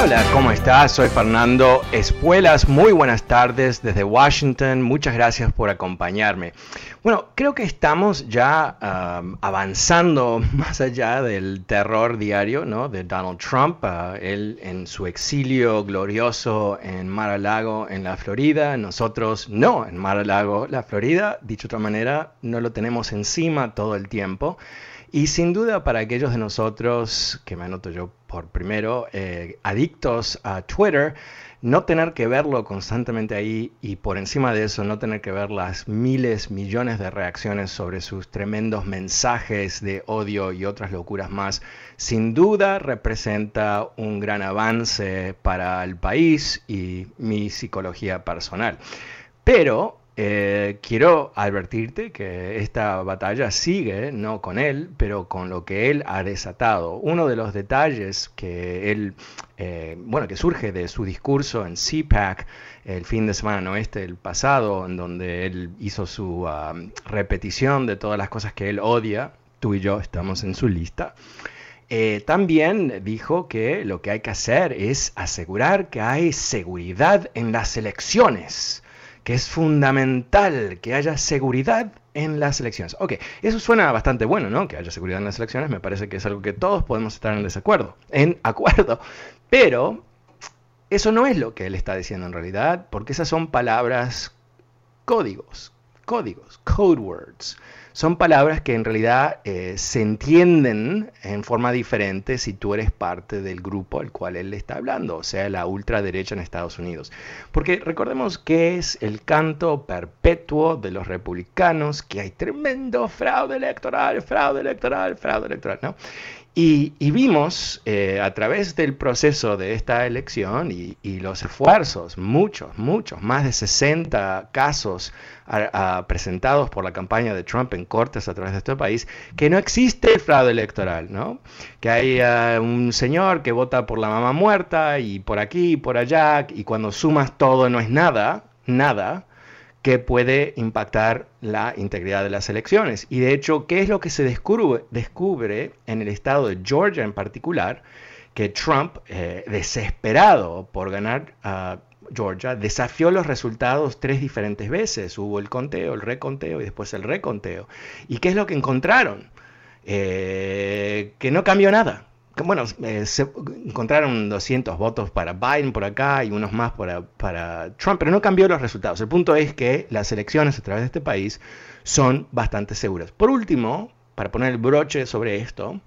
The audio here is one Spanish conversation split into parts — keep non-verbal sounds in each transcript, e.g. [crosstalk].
Hola, ¿cómo estás? Soy Fernando Espuelas. Muy buenas tardes desde Washington. Muchas gracias por acompañarme. Bueno, creo que estamos ya um, avanzando [laughs] más allá del terror diario ¿no? de Donald Trump. Uh, él en su exilio glorioso en Mar-a-Lago, en la Florida. Nosotros no en Mar-a-Lago, la Florida. Dicho de otra manera, no lo tenemos encima todo el tiempo. Y sin duda para aquellos de nosotros, que me anoto yo por primero, eh, adictos a Twitter, no tener que verlo constantemente ahí y por encima de eso no tener que ver las miles, millones de reacciones sobre sus tremendos mensajes de odio y otras locuras más, sin duda representa un gran avance para el país y mi psicología personal. Pero eh, quiero advertirte que esta batalla sigue, no con él, pero con lo que él ha desatado. Uno de los detalles que él, eh, bueno, que surge de su discurso en CPAC el fin de semana oeste el pasado, en donde él hizo su ah, repetición de todas las cosas que él odia, tú y yo estamos en su lista. Eh, también dijo que lo que hay que hacer es asegurar que hay seguridad en las elecciones que es fundamental que haya seguridad en las elecciones. Ok, eso suena bastante bueno, ¿no? Que haya seguridad en las elecciones, me parece que es algo que todos podemos estar en desacuerdo, en acuerdo, pero eso no es lo que él está diciendo en realidad, porque esas son palabras códigos, códigos, code words son palabras que en realidad eh, se entienden en forma diferente si tú eres parte del grupo al cual él está hablando, o sea, la ultraderecha en Estados Unidos. Porque recordemos que es el canto perpetuo de los republicanos, que hay tremendo fraude electoral, fraude electoral, fraude electoral, ¿no? Y, vimos eh, a través del proceso de esta elección y, los esfuerzos, muchos, muchos, más de 60 casos presentados por la campaña de Trump en cortes a través de este país, que no existe el fraude electoral, ¿no? Que hay eh, un señor que vota por la mamá muerta y por aquí y por allá, y cuando sumas todo no es nada, nada, que puede impactar la integridad de las elecciones. Y de hecho, ¿qué es lo que se descubre, descubre en el estado de Georgia en particular? Que Trump, eh, desesperado por ganar a Georgia, desafió los resultados tres diferentes veces. Hubo el conteo, el reconteo y después el reconteo. ¿Y qué es lo que encontraron? Eh, que no cambió nada bueno, eh, se encontraron 200 votos para Biden por acá y unos más para, para, Trump, pero no cambió los resultados. El punto es que las elecciones a través de este país son bastante seguras. Por último, para poner el broche sobre esto,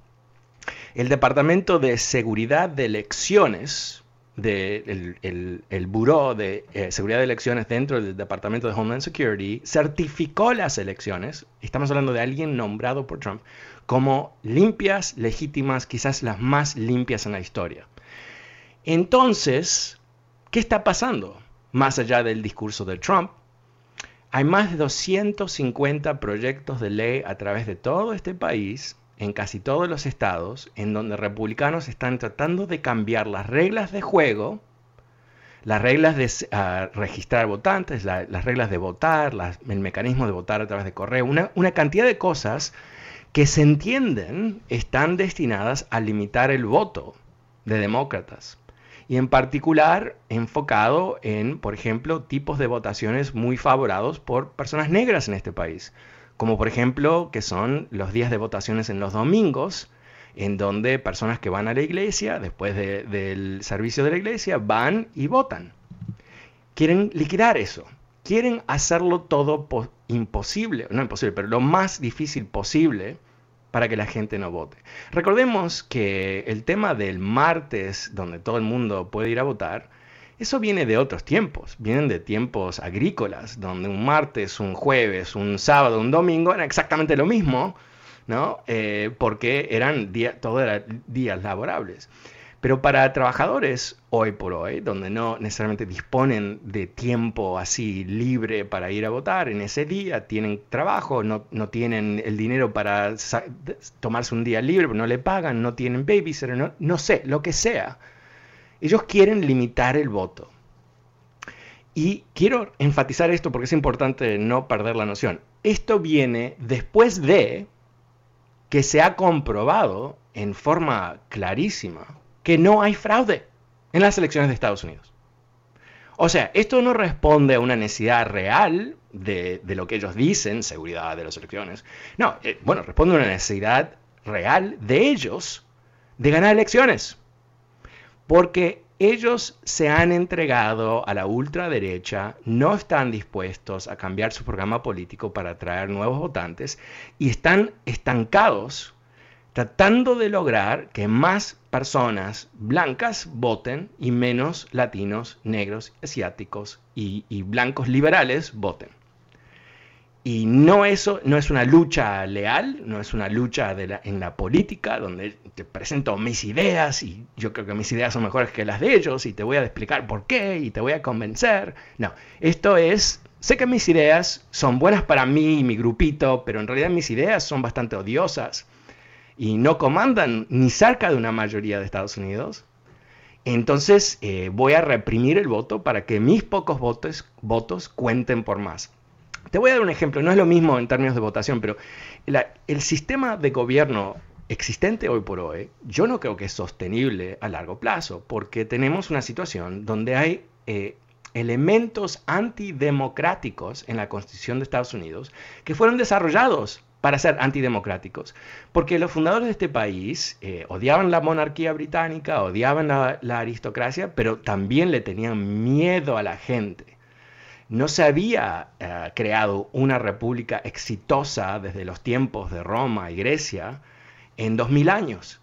el Departamento de Seguridad de Elecciones, de, el, el, Buró de eh, Seguridad de Elecciones dentro del Departamento de Homeland Security, certificó las elecciones, estamos hablando de alguien nombrado por Trump, como limpias, legítimas, quizás las más limpias en la historia. Entonces, ¿qué está pasando? Más allá del discurso de Trump, hay más de 250 proyectos de ley a través de todo este país, en casi todos los estados, en donde republicanos están tratando de cambiar las reglas de juego, las reglas de ah, registrar votantes, las reglas de votar, el mecanismo de votar a través de correo, una, una cantidad de cosas que se entienden están destinadas a limitar el voto de demócratas. Y en particular enfocado en, por ejemplo, tipos de votaciones muy favorados por personas negras en este país, como por ejemplo que son los días de votaciones en los domingos, en donde personas que van a la iglesia, después del servicio de la iglesia, van y votan. Quieren liquidar eso, quieren hacerlo todo imposible, no imposible, pero lo más difícil posible para que la gente no vote. Recordemos que el tema del martes, donde todo el mundo puede ir a votar, eso viene de otros tiempos, vienen de tiempos agrícolas, donde un martes, un jueves, un sábado, un domingo era exactamente lo mismo, ¿no? Eh, porque eran eran días laborables. Pero para trabajadores hoy por hoy, donde no necesariamente disponen de tiempo así libre para ir a votar, en ese día tienen trabajo, no, tienen el dinero para tomarse un día libre, no le pagan, no tienen babysitter, no, no sé, lo que sea. Ellos quieren limitar el voto. Y quiero enfatizar esto porque es importante no perder la noción. Esto viene después de que se ha comprobado en forma clarísima que no hay fraude en las elecciones de Estados Unidos. O sea, esto no responde a una necesidad real de, lo que ellos dicen, seguridad de las elecciones. No, eh, bueno, responde a una necesidad real de ellos de ganar elecciones. Porque ellos se han entregado a la ultraderecha, no están dispuestos a cambiar su programa político para atraer nuevos votantes y están estancados tratando de lograr que más personas blancas voten y menos latinos, negros, asiáticos y, blancos liberales voten. Y no eso no es una lucha leal, no es una lucha en la política donde te presento mis ideas y yo creo que mis ideas son mejores que las de ellos y te voy a explicar por qué y te voy a convencer. No, esto es, sé que mis ideas son buenas para mí y mi grupito, pero en realidad mis ideas son bastante odiosas y no comandan ni cerca de una mayoría de Estados Unidos, entonces eh, voy a reprimir el voto para que mis pocos votos cuenten por más. Te voy a dar un ejemplo, no es lo mismo en términos de votación, pero el sistema de gobierno existente hoy por hoy, yo no creo que es sostenible a largo plazo, porque tenemos una situación donde hay eh, elementos antidemocráticos en la Constitución de Estados Unidos que fueron desarrollados para ser antidemocráticos. Porque los fundadores de este país eh, odiaban la monarquía británica, odiaban la, aristocracia, pero también le tenían miedo a la gente. No se había eh, creado una república exitosa desde los tiempos de Roma y Grecia en 2000 años.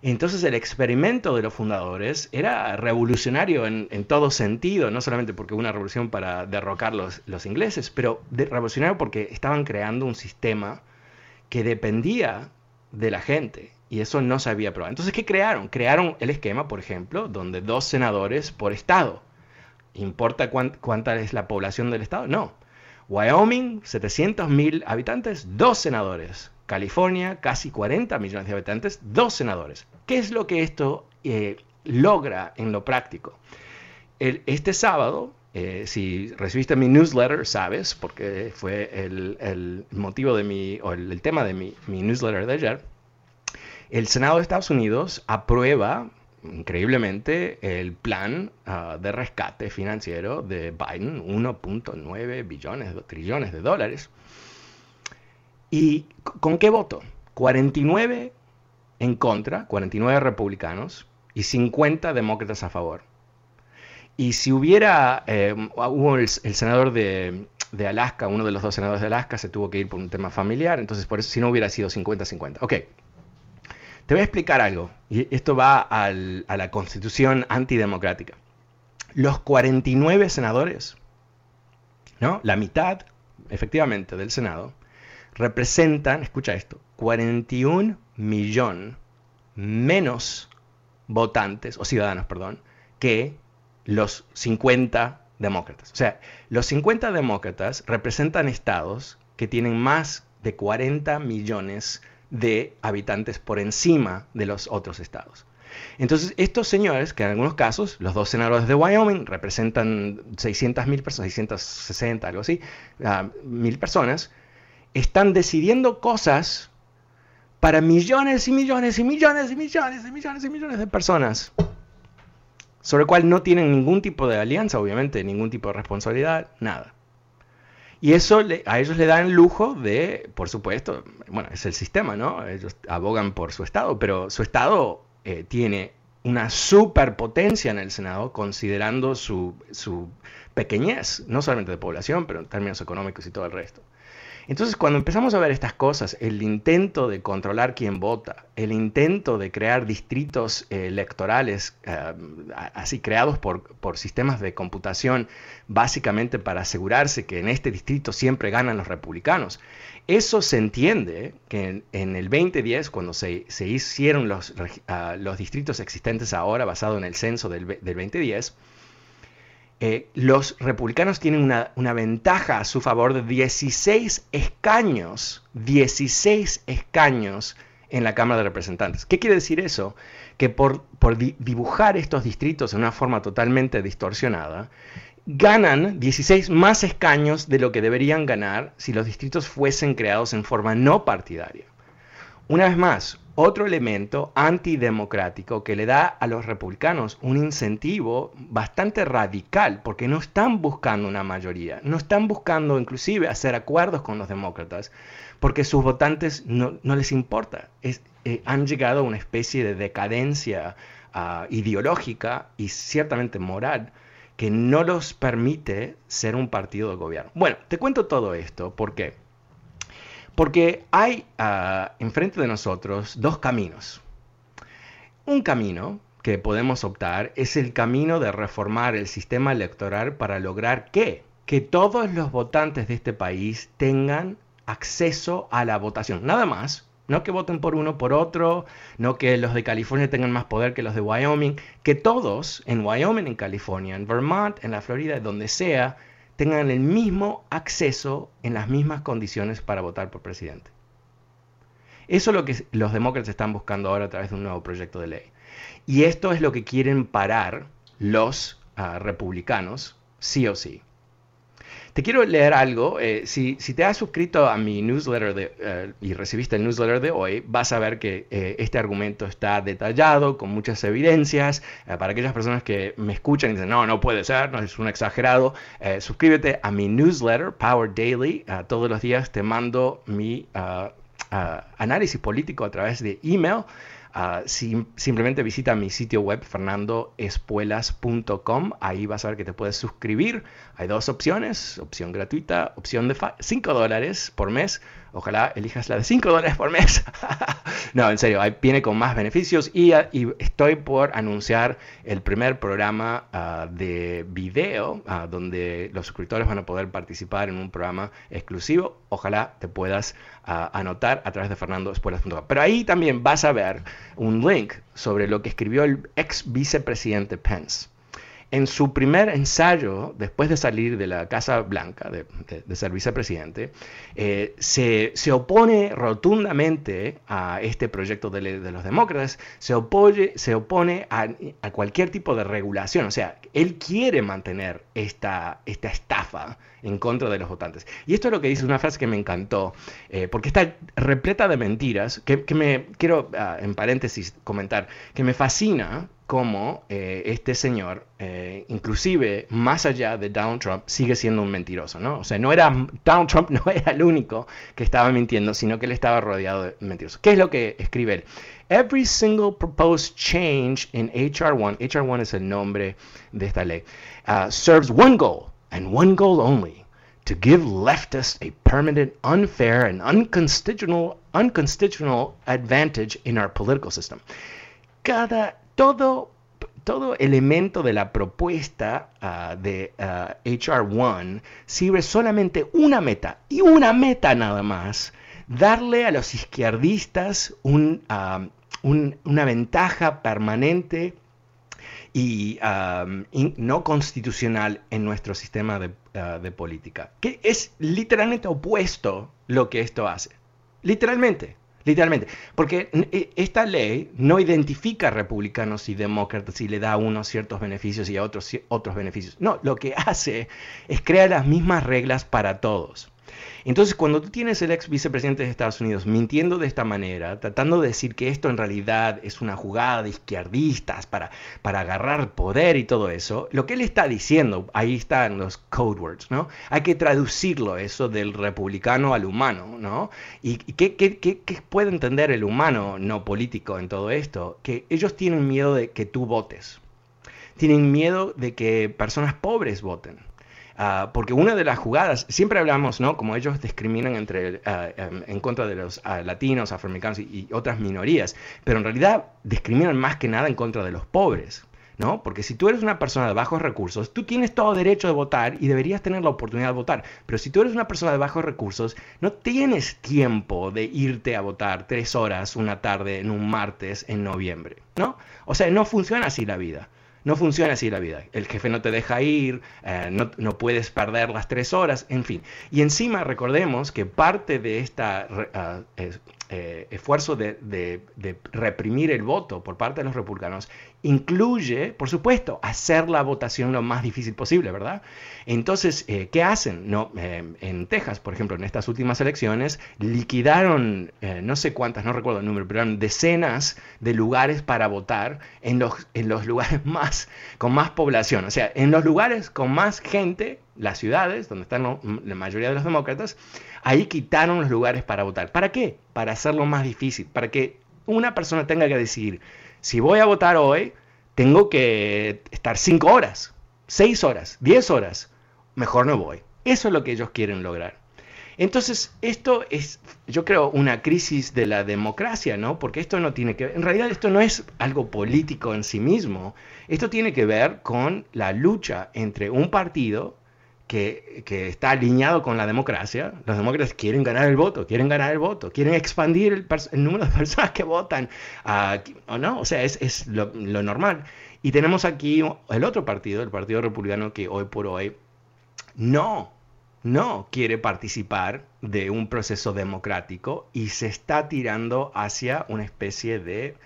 Entonces el experimento de los fundadores era revolucionario en, todo sentido, no solamente porque hubo una revolución para derrocar los, los ingleses, pero revolucionario porque estaban creando un sistema que dependía de la gente y eso no se había probado. Entonces, ¿qué crearon? Crearon el esquema, por ejemplo, donde dos senadores por estado. ¿Importa cuánta es la población del estado? No. Wyoming, 700 mil habitantes, dos senadores. California, casi 40 millones de habitantes, dos senadores. ¿Qué es lo que esto eh, logra en lo práctico? este sábado eh, si recibiste mi newsletter, sabes, porque fue el, motivo de mi, o el, tema de mi, newsletter de ayer, el Senado de Estados Unidos aprueba increíblemente el plan ah, de rescate financiero de Biden, 1.9 billones, trillones de dólares. ¿Y con qué voto? 49 en contra, 49 republicanos y 50 demócratas a favor. Y si hubiera, eh, hubo el, senador de, Alaska, uno de los dos senadores de Alaska se tuvo que ir por un tema familiar, entonces por eso si no hubiera sido 50-50. Ok, te voy a explicar algo, y esto va a la constitución antidemocrática. Los 49 senadores, ¿no? La mitad, efectivamente, del Senado, representan, escucha esto, 41 millón menos votantes, o ciudadanos, perdón, que los 50 demócratas. O sea, los 50 demócratas representan estados que tienen más de 40 millones de habitantes por encima de los otros estados. Entonces, estos señores, que en algunos casos, los dos senadores de Wyoming representan 600 mil personas, 660, algo así, ah, mil personas, están decidiendo cosas para millones y millones y millones y millones y millones y millones de personas sobre el cual no tienen ningún tipo de alianza, obviamente, ningún tipo de responsabilidad, nada. Y eso a ellos le dan lujo de, por supuesto, bueno, es el sistema, ¿no? Ellos abogan por su Estado, pero su Estado eh, tiene una superpotencia en el Senado considerando su, su pequeñez, no solamente de población, pero en términos económicos y todo el resto. Entonces, cuando empezamos a ver estas cosas, el intento de controlar quién vota, el intento de crear distritos eh, electorales eh, así creados por, por, sistemas de computación, básicamente para asegurarse que en este distrito siempre ganan los republicanos, eso se entiende que en, el 2010, cuando se, se hicieron los, ah, los, distritos existentes ahora, basado en el censo del, del 2010, eh, los republicanos tienen una, ventaja a su favor de 16 escaños, 16 escaños en la Cámara de Representantes. ¿Qué quiere decir eso? Que por, por dibujar estos distritos en una forma totalmente distorsionada, ganan 16 más escaños de lo que deberían ganar si los distritos fuesen creados en forma no partidaria. Una vez más, otro elemento antidemocrático que le da a los republicanos un incentivo bastante radical, porque no están buscando una mayoría, no están buscando inclusive hacer acuerdos con los demócratas, porque sus votantes no, les importa. Eh, han llegado a una especie de decadencia ah, ideológica y ciertamente moral que no los permite ser un partido de gobierno. Bueno, te cuento todo esto, ¿por qué? Porque hay uh, enfrente de nosotros dos caminos. Un camino que podemos optar es el camino de reformar el sistema electoral para lograr que, que todos los votantes de este país tengan acceso a la votación. Nada más. No que voten por uno por otro, no que los de California tengan más poder que los de Wyoming, que todos en Wyoming, en California, en Vermont, en la Florida, donde sea, tengan el mismo acceso en las mismas condiciones para votar por presidente. Eso es lo que los demócratas están buscando ahora a través de un nuevo proyecto de ley. Y esto es lo que quieren parar los ah, republicanos, sí o sí. Te quiero leer algo. Eh, si, te has suscrito a mi newsletter eh, y recibiste el newsletter de hoy, vas a ver que eh, este argumento está detallado con muchas evidencias. para aquellas personas que me escuchan y dicen, no, no puede ser, no es un exagerado, suscríbete a mi newsletter, Power Daily. todos los días te mando mi ah, ah, análisis político a través de email. Simplemente visita mi sitio web fernandoespuelas.com. Ahí vas a ver que te puedes suscribir. Hay dos opciones, opción gratuita, opción de 5 dólares por mes Ojalá elijas la de 5 dólares por mes. [laughs] no, en serio, viene con más beneficios y, estoy por anunciar el primer programa ah, de video ah, donde los suscriptores van a poder participar en un programa exclusivo. Ojalá te puedas ah, anotar a través de fernandoespuelas.com. Pero ahí también vas a ver un link sobre lo que escribió el ex vicepresidente Pence en su primer ensayo, después de salir de la Casa Blanca, de, ser vicepresidente, eh, se, opone rotundamente a este proyecto de, de los demócratas, se, se opone a, cualquier tipo de regulación, o sea, él quiere mantener esta, esta estafa en contra de los votantes. Y esto es lo que dice una frase que me encantó, eh, porque está repleta de mentiras, que, me quiero, ah, en paréntesis, comentar, que me fascina cómo eh, este señor, eh, inclusive más allá de Donald Trump, sigue siendo un mentiroso, ¿no? O sea, no era, Donald Trump [laughs] no era el único que estaba mintiendo, sino que él estaba rodeado de mentirosos. ¿Qué es lo que escribe él? Every single proposed change in HR1, HR1 es el nombre de esta ley, uh, serves one goal, and one goal only, to give leftists a permanent, unfair, and unconstitutional, unconstitutional advantage in our political system. Cada todo, todo elemento de la propuesta ah, de HR1 ah, sirve solamente una meta, y una meta nada más, darle a los izquierdistas ah, una ventaja permanente y no constitucional en nuestro sistema de, política, que es literalmente opuesto lo que esto hace. Literalmente. Literalmente. Porque e, esta ley no identifica republicanos y demócratas y le da a unos ciertos beneficios y a otros otros beneficios. No, lo que hace es crear las mismas reglas para todos. Entonces, cuando tú tienes el ex vicepresidente de Estados Unidos mintiendo de esta manera, tratando de decir que esto en realidad es una jugada de izquierdistas para, para agarrar poder y todo eso, lo que él está diciendo, ahí están los code words, ¿no? Hay que traducirlo eso del republicano al humano, ¿no? ¿Y qué, qué, qué, qué puede entender el humano no político en todo esto? Que ellos tienen miedo de que tú votes. Tienen miedo de que personas pobres voten. Ah, porque una de las jugadas, siempre hablamos, ¿no? Como ellos discriminan entre, em, en contra de los ah, latinos, afroamericanos y, otras minorías, pero en realidad discriminan más que nada en contra de los pobres. ¿no? Porque si tú eres una persona de bajos recursos, tú tienes todo derecho de votar y deberías tener la oportunidad de votar. Pero si tú eres una persona de bajos recursos, no tienes tiempo de irte a votar tres horas una tarde en un martes en noviembre, ¿no? O sea, no funciona así la vida. No funciona así la vida. El jefe no te deja ir, eh, no, puedes perder las tres horas, en fin. Y encima recordemos que parte de esta eh, esfuerzo de, reprimir el voto por parte de los republicanos incluye, por supuesto, hacer la votación lo más difícil posible, ¿verdad? Entonces, eh, ¿qué hacen? No, eh, en Texas, por ejemplo, en estas últimas elecciones, liquidaron, no sé cuántas, no recuerdo el número, pero eran decenas de lugares para votar en los, en los lugares [laughs] más, con más población, o sea, en los lugares con más gente las ciudades, donde están la mayoría de los demócratas, ahí quitaron los lugares para votar. ¿Para qué? Para hacerlo más difícil, para que una persona tenga que decidir, si voy a votar hoy, tengo que estar cinco horas, seis horas, diez horas, mejor no voy. Eso es lo que ellos quieren lograr. Entonces, esto es, yo creo, una crisis de la democracia, ¿no? Porque esto no tiene que ver, en realidad esto no es algo político en sí mismo, esto tiene que ver con la lucha entre un partido que, está alineado con la democracia. Los demócratas quieren ganar el voto, quieren ganar el voto, quieren expandir el, número de personas que votan. ¿O no? O sea, es, lo, normal. Y tenemos aquí el otro partido, el Partido Republicano, que hoy por hoy no, no quiere participar de un proceso democrático y se está tirando hacia una especie de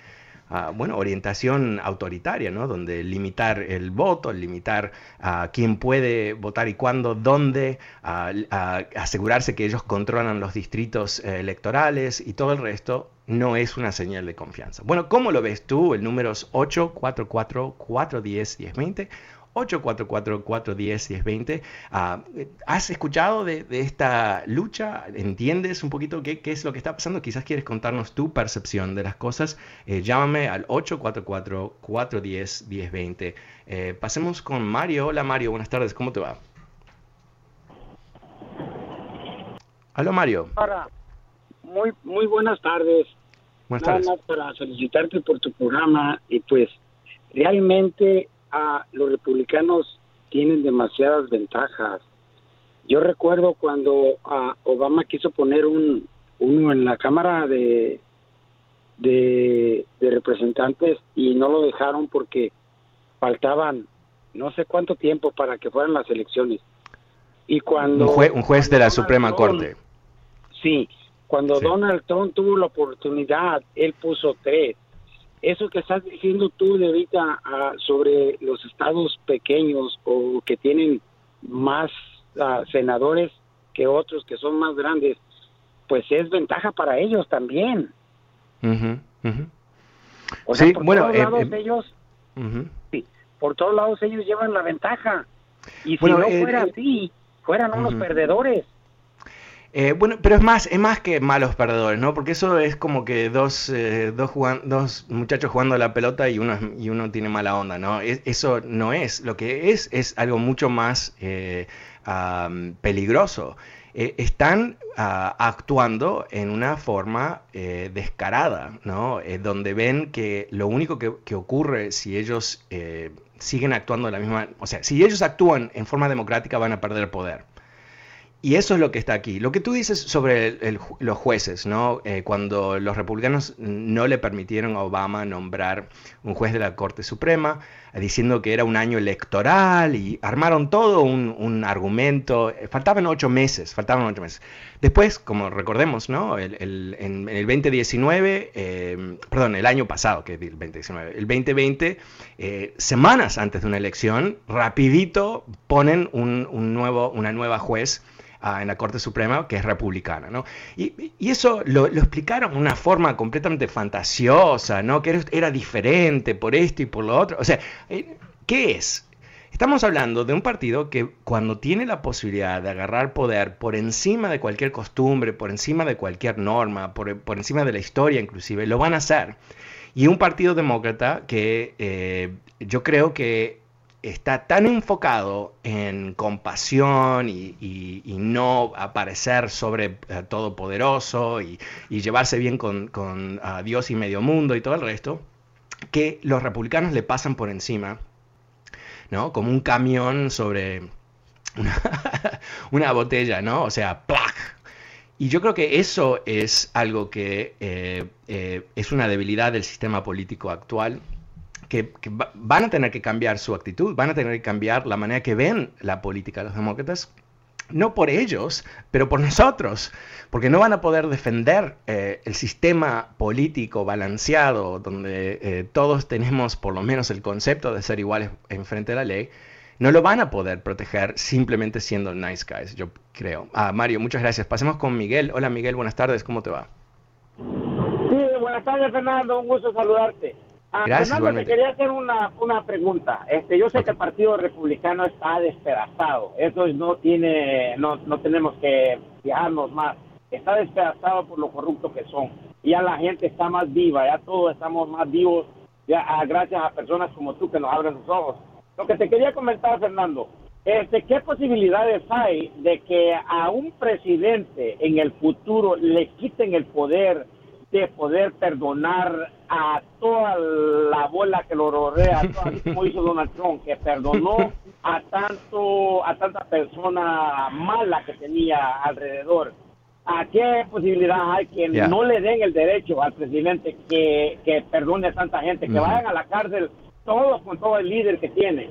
bueno, orientación autoritaria, ¿no? Donde limitar el voto, limitar a quién puede votar y cuándo, dónde, asegurarse que ellos controlan los distritos eh, electorales y todo el resto no es una señal de confianza. Bueno, ¿cómo lo ves tú? El número es 844 410 1020 844-410-1020. Ah, ¿Has escuchado de, esta lucha? ¿Entiendes un poquito qué, es lo que está pasando? Quizás quieres contarnos tu percepción de las cosas. Eh, llámame al 844-410-1020. Eh, pasemos con Mario. Hola Mario, buenas tardes, ¿cómo te va? Hola Mario. muy, muy buenas tardes. Buenas tardes. Más para felicitarte por tu programa y pues realmente los republicanos tienen demasiadas ventajas. Yo recuerdo cuando Obama quiso poner un uno en la Cámara de, de, Representantes y no lo dejaron porque faltaban no sé cuánto tiempo para que fueran las elecciones. Y cuando un, juez de la Suprema Corte. Sí, cuando Donald Trump tuvo la oportunidad, él puso tres eso que estás diciendo tú de ahorita ah, sobre los estados pequeños o que tienen más ah, senadores que otros que son más grandes, pues es ventaja para ellos también. O sea, por todos eh, lados eh, ellos, por todos lados ellos llevan la ventaja. Y si no eh, fuera así, fueran unos perdedores. Eh, bueno, pero es más, es más que malos perdedores, ¿no? Porque eso es como que dos, eh, dos, muchachos jugando a la pelota y uno, y uno tiene mala onda, ¿no? eso no es. Lo que es es algo mucho más eh, peligroso. están ah, actuando en una forma descarada, ¿no? donde ven que lo único que, que ocurre si ellos siguen actuando de la misma... O sea, si ellos actúan en forma democrática van a perder poder. Y eso es lo que está aquí. Lo que tú dices sobre los jueces, ¿no? Eh, cuando los republicanos no le permitieron a Obama nombrar un juez de la Corte Suprema, eh, diciendo que era un año electoral y armaron todo un, argumento. Eh, faltaban ocho meses, faltaban ocho meses. Después, como recordemos, ¿no? En, el 2019, perdón, el año pasado, que es el 2019, el 2020, semanas antes de una elección, rapidito ponen un, nuevo, una nueva juez en la Corte Suprema que es republicana, ¿no? Y, eso lo, explicaron de una forma completamente fantasiosa, ¿no? Que era, diferente por esto y por lo otro. O sea, eh, ¿qué es? Estamos hablando de un partido que cuando tiene la posibilidad de agarrar poder por encima de cualquier costumbre, por encima de cualquier norma, por, encima de la historia inclusive, lo van a hacer. Y un partido demócrata que eh, yo creo que está tan enfocado en compasión y, no aparecer sobre eh, todopoderoso y, llevarse bien con, Dios y medio mundo y todo el resto, que los republicanos le pasan por encima, ¿no? Como un camión sobre [laughs] una, botella, ¿no? O sea, ¡plac! Y yo creo que eso es algo que eh, eh, es una debilidad del sistema político actual que, van a tener que cambiar su actitud, van a tener que cambiar la manera que ven la política los demócratas, no por ellos, pero por nosotros, porque no van a poder defender eh, el sistema político balanceado, donde eh, todos tenemos por lo menos el concepto de ser iguales en frente a la ley, no lo van a poder proteger simplemente siendo nice guys, yo creo. Ah, Mario, muchas gracias. Pasemos con Miguel. Hola Miguel, buenas tardes, ¿cómo te va? Sí, buenas tardes Fernando, un gusto saludarte. Ah, Fernando, te quería hacer una, una pregunta. Este, yo sé que el Partido Republicano está despedazado. Eso no tiene, no, no tenemos que fijarnos más. Está despedazado por lo corrupto que son. Ya la gente está más viva, ya todos estamos más vivos, ya ah, gracias a personas como tú que nos abren los ojos. Lo que te quería comentar, Fernando, este, ¿qué posibilidades hay de que a un presidente en el futuro le quiten el poder de poder perdonar a toda la bola que lo rodea, como hizo Donald Trump, que perdonó a tanto a tanta persona mala que tenía alrededor. ¿A qué posibilidad hay que no le den el derecho al presidente que, que perdone a tanta gente, que vayan a la cárcel todos con todo el líder que tiene?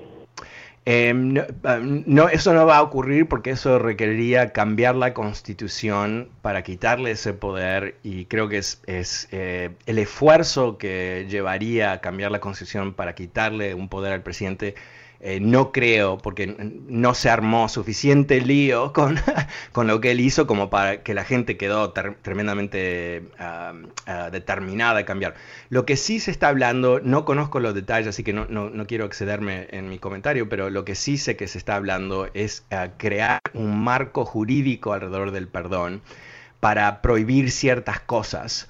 Em, um, no, eso no va a ocurrir porque eso requeriría cambiar la constitución para quitarle ese poder y creo que es, eh, el esfuerzo que llevaría a cambiar la constitución para quitarle un poder al presidente eh, no creo, porque no se armó suficiente lío con, [laughs] con, lo que él hizo como para que la gente quedó tremendamente ah, ah, determinada a cambiar. Lo que sí se está hablando, no conozco los detalles, así que no, no, quiero excederme en mi comentario, pero lo que sí sé que se está hablando es ah, crear un marco jurídico alrededor del perdón para prohibir ciertas cosas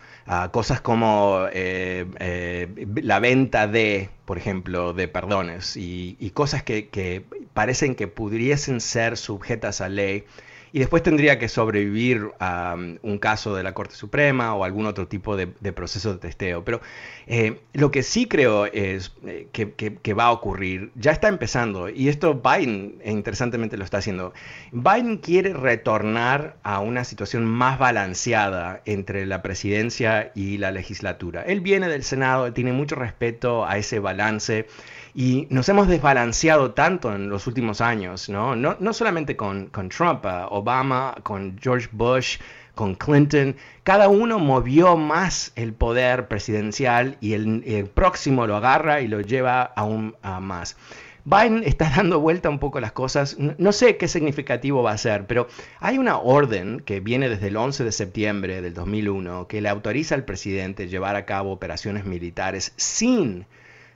cosas como eh, eh, la venta de, por ejemplo, de perdones y, cosas que, que, parecen que pudiesen ser sujetas a ley y después tendría que sobrevivir a um, un caso de la Corte Suprema o algún otro tipo de, proceso de testeo. Pero eh, lo que sí creo es eh, que, va a ocurrir, ya está empezando, y esto Biden interesantemente lo está haciendo. Biden quiere retornar a una situación más balanceada entre la presidencia y la legislatura. Él viene del Senado, tiene mucho respeto a ese balance. Y nos hemos desbalanceado tanto en los últimos años, ¿no? No, no solamente con, Trump, uh, Obama, con George Bush, con Clinton, cada uno movió más el poder presidencial y el, próximo lo agarra y lo lleva aún a más. Biden está [laughs] dando vuelta un poco las cosas. No, sé qué significativo va a ser, pero hay una orden que viene desde el 11 de septiembre del 2001 que le autoriza al presidente llevar a cabo operaciones militares sin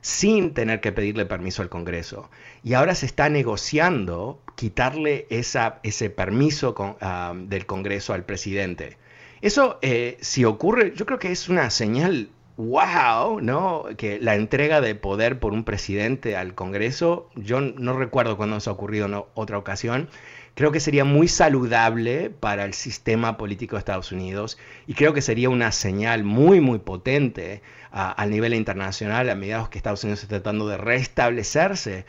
sin tener que pedirle permiso al Congreso. Y ahora se está negociando quitarle esa, ese permiso ah, del Congreso al presidente. Eso, eh, si ocurre, yo creo que es una señal, wow, ¿no? Que la entrega de poder por un presidente al Congreso, yo no recuerdo cuándo eso ha ocurrido en otra ocasión, creo que sería muy saludable para el sistema político de Estados Unidos y creo que sería una señal muy, muy potente a nivel internacional a medida que Estados Unidos está tratando de restablecerse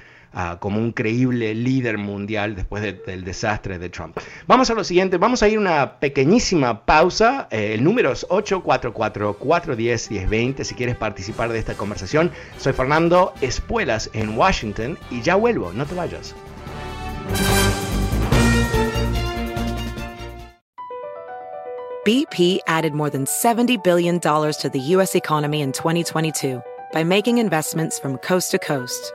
como un creíble líder mundial después del desastre de Trump. Vamos a lo siguiente, vamos a ir una pequeñísima pausa. Eh, el número es 844-410-1020 si quieres participar de esta conversación. Soy Fernando Espuelas en Washington y ya vuelvo, no te vayas. BP added more than $70 billion to the U.S. economy in 2022 by making investments from coast to coast.